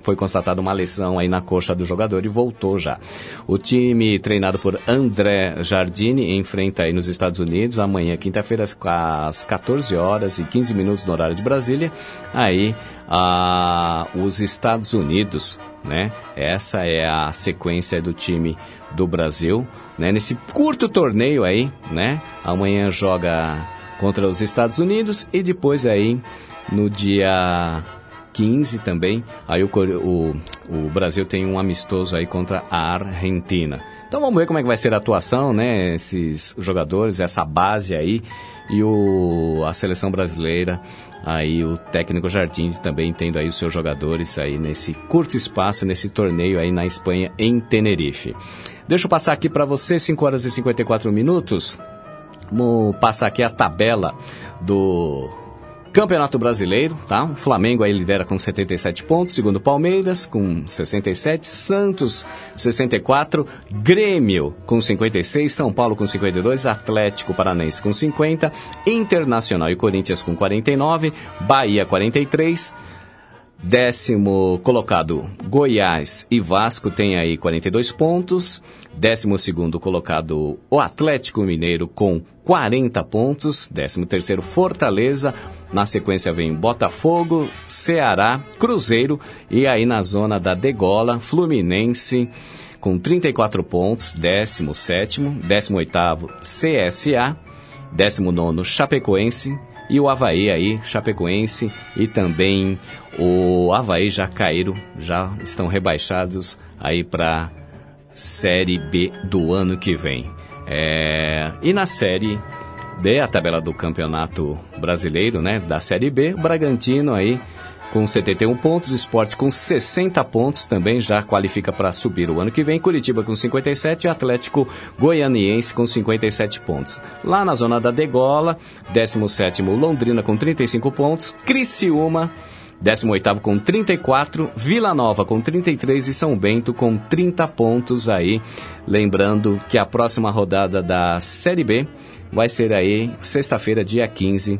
foi constatada uma lesão aí na coxa do jogador e voltou já. O time treinado por André Jardine enfrenta aí nos Estados Unidos amanhã, quinta-feira, às 14 horas e 15 minutos no horário de Brasília. Aí ah, os Estados Unidos, né? Essa é a sequência do time do Brasil, né? Nesse curto torneio aí, né? Amanhã joga contra os Estados Unidos e depois aí no dia 15 também, aí o, o, o Brasil tem um amistoso aí contra a Argentina. Então vamos ver como é que vai ser a atuação, né? Esses jogadores, essa base aí e o, a seleção brasileira, aí o técnico Jardim também tendo aí os seus jogadores aí nesse curto espaço, nesse torneio aí na Espanha, em Tenerife. Deixa eu passar aqui para você, 5 horas e 54 minutos. Vamos passar aqui a tabela do Campeonato Brasileiro, tá? O Flamengo aí lidera com 77 pontos, segundo Palmeiras com 67, Santos 64, Grêmio com 56, São Paulo com 52, Atlético Paranaense com 50, Internacional e Corinthians com 49, Bahia 43, Décimo colocado, Goiás e Vasco tem aí 42 pontos. Décimo segundo colocado, o Atlético Mineiro com 40 pontos. Décimo terceiro, Fortaleza. Na sequência vem Botafogo, Ceará, Cruzeiro e aí na zona da degola, Fluminense com 34 pontos. Décimo sétimo, décimo oitavo, CSA. Décimo nono, Chapecoense e o Havaí aí, Chapecoense e também o Havaí já caíram, já estão rebaixados aí para Série B do ano que vem. É, e na Série B, a tabela do Campeonato Brasileiro, né, da Série B, o Bragantino aí com 71 pontos, Esporte com 60 pontos, também já qualifica para subir o ano que vem, Curitiba com 57 e Atlético Goianiense com 57 pontos. Lá na zona da degola, 17º Londrina com 35 pontos, Criciúma 18º com 34, Vila Nova com 33 e São Bento com 30 pontos aí. Lembrando que a próxima rodada da Série B vai ser aí sexta-feira, dia 15,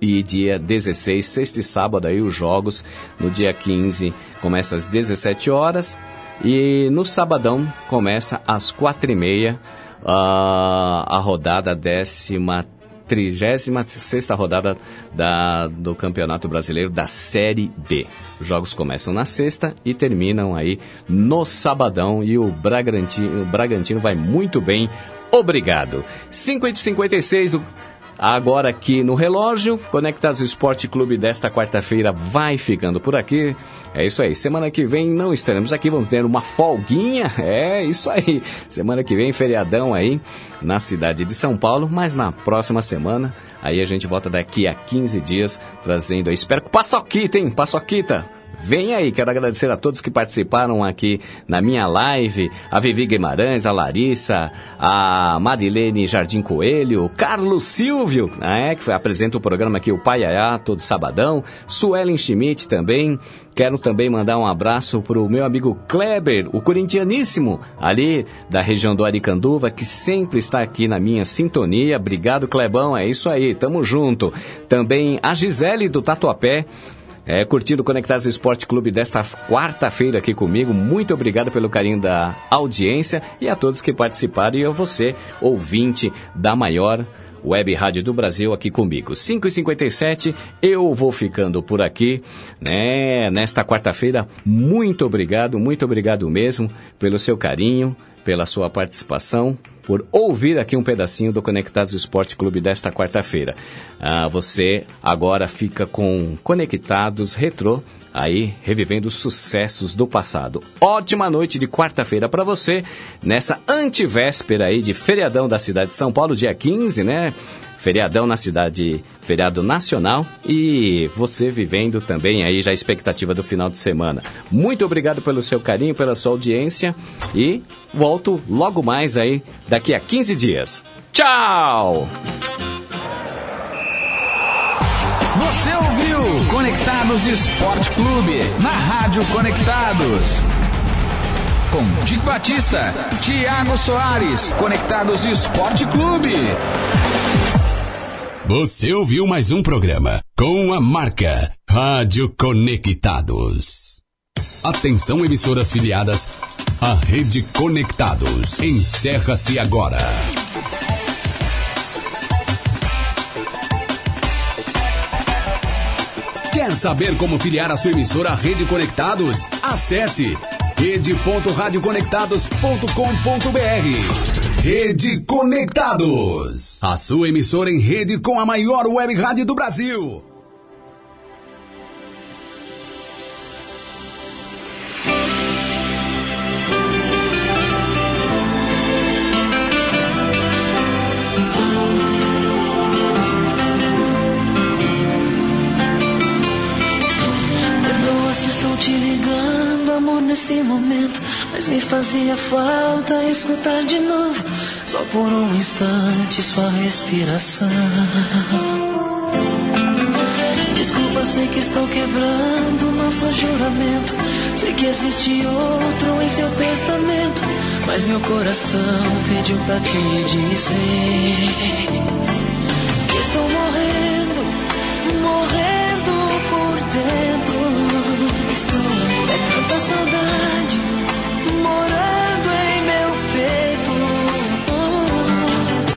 e dia 16, sexta e sábado aí os jogos. No dia 15 começa às 17 horas e no sabadão começa às 4 e meia ah, a rodada décima 36 rodada da, do Campeonato Brasileiro da Série B. Os jogos começam na sexta e terminam aí no sabadão e o Bragantino, o Bragantino vai muito bem. Obrigado. 5 e 56 do Agora aqui no relógio, Conectados Esporte Clube desta quarta-feira vai ficando por aqui. É isso aí. Semana que vem não estaremos aqui, vamos ter uma folguinha. É isso aí. Semana que vem, feriadão aí na cidade de São Paulo, mas na próxima semana, aí a gente volta daqui a 15 dias trazendo. Espero que paçoquita, hein? Paçoquita. Vem aí, quero agradecer a todos que participaram aqui na minha live, a Vivi Guimarães, a Larissa, a Marilene Jardim Coelho, Carlos Silvio, né, que apresenta o programa aqui, o Paiaiá, todo sabadão, Suelen Schmidt também, Quero também mandar um abraço para o meu amigo Kleber, o corintianíssimo, ali da região do Aricanduva, que sempre está aqui na minha sintonia. Obrigado, Clebão, é isso aí, tamo junto. Também a Gisele do Tatuapé, é, curtindo Conectados Esporte Clube desta quarta-feira aqui comigo. Muito obrigado pelo carinho da audiência e a todos que participaram e a você, ouvinte da maior Web Rádio do Brasil aqui comigo. 5 e 57 eu vou ficando por aqui, né? Nesta quarta-feira, muito obrigado, muito obrigado mesmo pelo seu carinho, pela sua participação, por ouvir aqui um pedacinho do Conectados Esporte Clube desta quarta-feira. Ah, você agora fica com Conectados Retrô, aí revivendo os sucessos do passado. Ótima noite de quarta-feira para você, nessa antivéspera aí de feriadão da cidade de São Paulo, dia 15, né? Feriadão na cidade, feriado nacional e você vivendo também aí já a expectativa do final de semana. Muito obrigado pelo seu carinho, pela sua audiência e volto logo mais aí daqui a 15 dias. Tchau! Você ouviu Conectados Esporte Clube na Rádio Conectados. Com Dick Batista, Tiago Soares, Conectados Esporte Clube. Você ouviu mais um programa com a marca Rádio Conectados. Atenção emissoras filiadas à Rede Conectados. Encerra-se agora. Quer saber como filiar a sua emissora à Rede Conectados? Acesse rede.radioconectados.com.br Rede Conectados. A sua emissora em rede com a maior web rádio do Brasil. nesse momento, mas me fazia falta escutar de novo só por um instante, sua respiração. Desculpa, sei que estou quebrando nosso juramento. Sei que existe outro em seu pensamento, mas meu coração pediu pra te dizer.